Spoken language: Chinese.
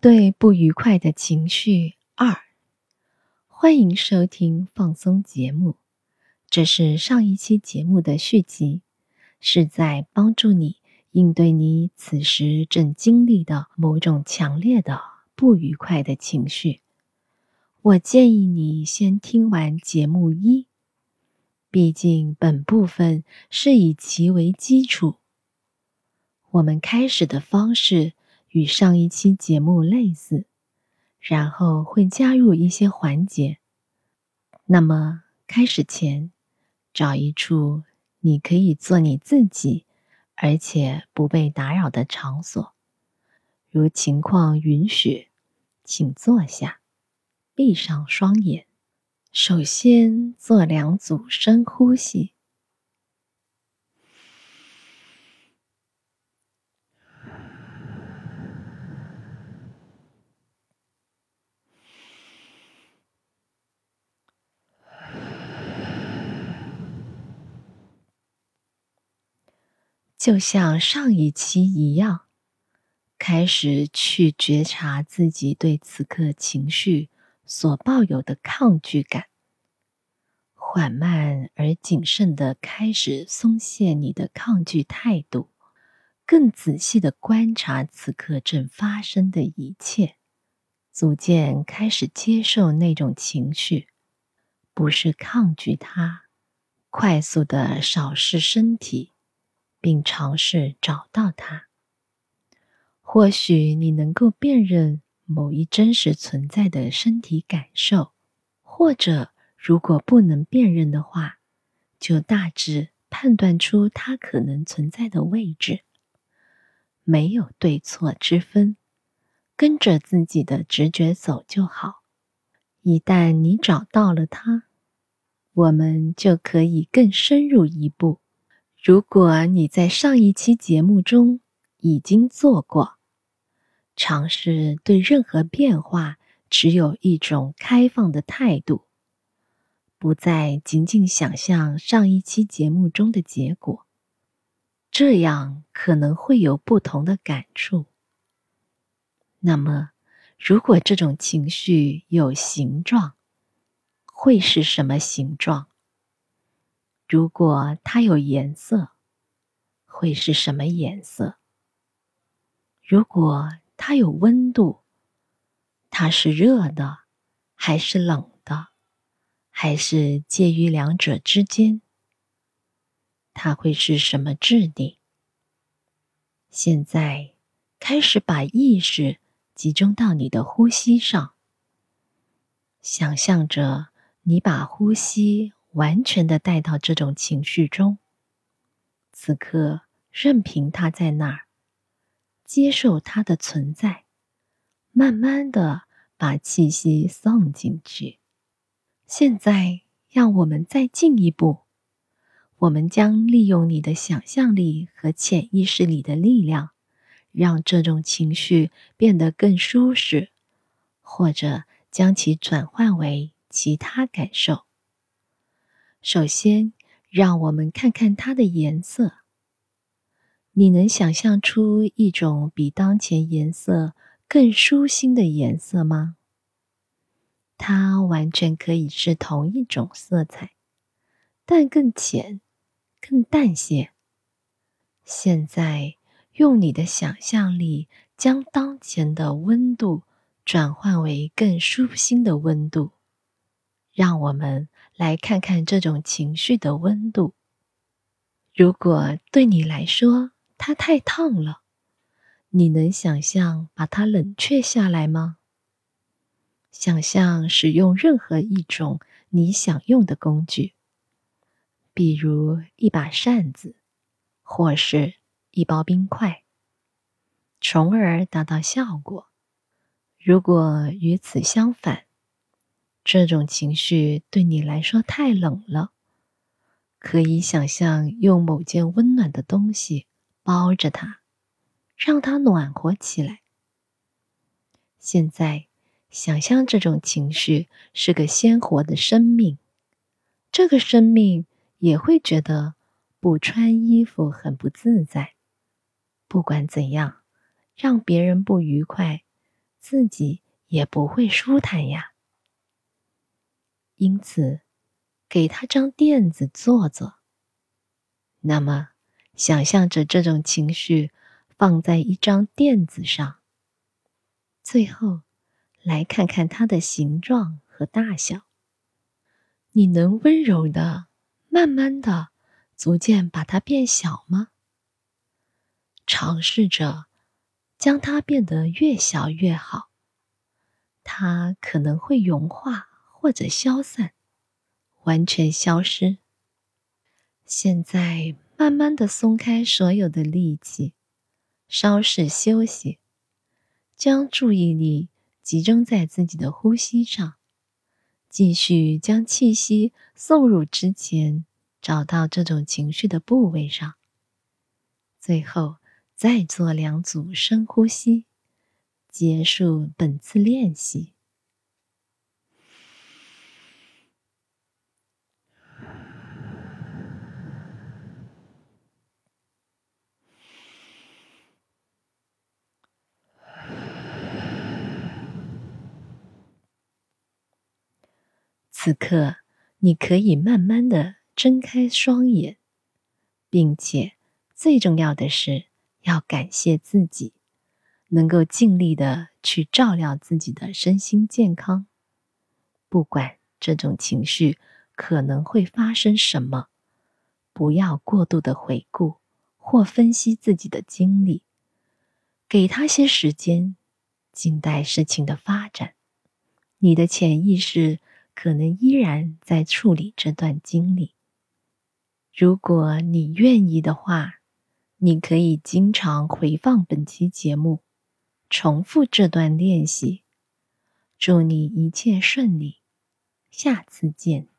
对不愉快的情绪二，欢迎收听放松节目。这是上一期节目的续集，是在帮助你应对你此时正经历的某种强烈的不愉快的情绪。我建议你先听完节目一，毕竟本部分是以其为基础。我们开始的方式。与上一期节目类似，然后会加入一些环节。那么开始前，找一处你可以做你自己，而且不被打扰的场所，如情况允许，请坐下，闭上双眼。首先做两组深呼吸。就像上一期一样，开始去觉察自己对此刻情绪所抱有的抗拒感，缓慢而谨慎的开始松懈你的抗拒态度，更仔细的观察此刻正发生的一切，逐渐开始接受那种情绪，不是抗拒它，快速的扫视身体。并尝试找到它。或许你能够辨认某一真实存在的身体感受，或者如果不能辨认的话，就大致判断出它可能存在的位置。没有对错之分，跟着自己的直觉走就好。一旦你找到了它，我们就可以更深入一步。如果你在上一期节目中已经做过，尝试对任何变化持有一种开放的态度，不再仅仅想象上一期节目中的结果，这样可能会有不同的感触。那么，如果这种情绪有形状，会是什么形状？如果它有颜色，会是什么颜色？如果它有温度，它是热的，还是冷的，还是介于两者之间？它会是什么质地？现在开始把意识集中到你的呼吸上，想象着你把呼吸。完全的带到这种情绪中，此刻任凭它在那儿，接受它的存在，慢慢的把气息送进去。现在，让我们再进一步，我们将利用你的想象力和潜意识里的力量，让这种情绪变得更舒适，或者将其转换为其他感受。首先，让我们看看它的颜色。你能想象出一种比当前颜色更舒心的颜色吗？它完全可以是同一种色彩，但更浅、更淡些。现在，用你的想象力将当前的温度转换为更舒心的温度。让我们。来看看这种情绪的温度。如果对你来说它太烫了，你能想象把它冷却下来吗？想象使用任何一种你想用的工具，比如一把扇子，或是一包冰块，从而达到效果。如果与此相反，这种情绪对你来说太冷了，可以想象用某件温暖的东西包着它，让它暖和起来。现在，想象这种情绪是个鲜活的生命，这个生命也会觉得不穿衣服很不自在。不管怎样，让别人不愉快，自己也不会舒坦呀。因此，给他张垫子坐坐。那么，想象着这种情绪放在一张垫子上，最后来看看它的形状和大小。你能温柔的、慢慢的、逐渐把它变小吗？尝试着将它变得越小越好。它可能会融化或者消散，完全消失。现在，慢慢的松开所有的力气，稍事休息，将注意力集中在自己的呼吸上。继续将气息送入之前找到这种情绪的部位上，最后再做两组深呼吸，结束本次练习。此刻，你可以慢慢的睁开双眼，并且最重要的是要感谢自己，能够尽力的去照料自己的身心健康。不管这种情绪可能会发生什么，不要过度的回顾或分析自己的经历，给他些时间，静待事情的发展。你的潜意识。可能依然在处理这段经历。如果你愿意的话，你可以经常回放本期节目，重复这段练习。祝你一切顺利，下次见。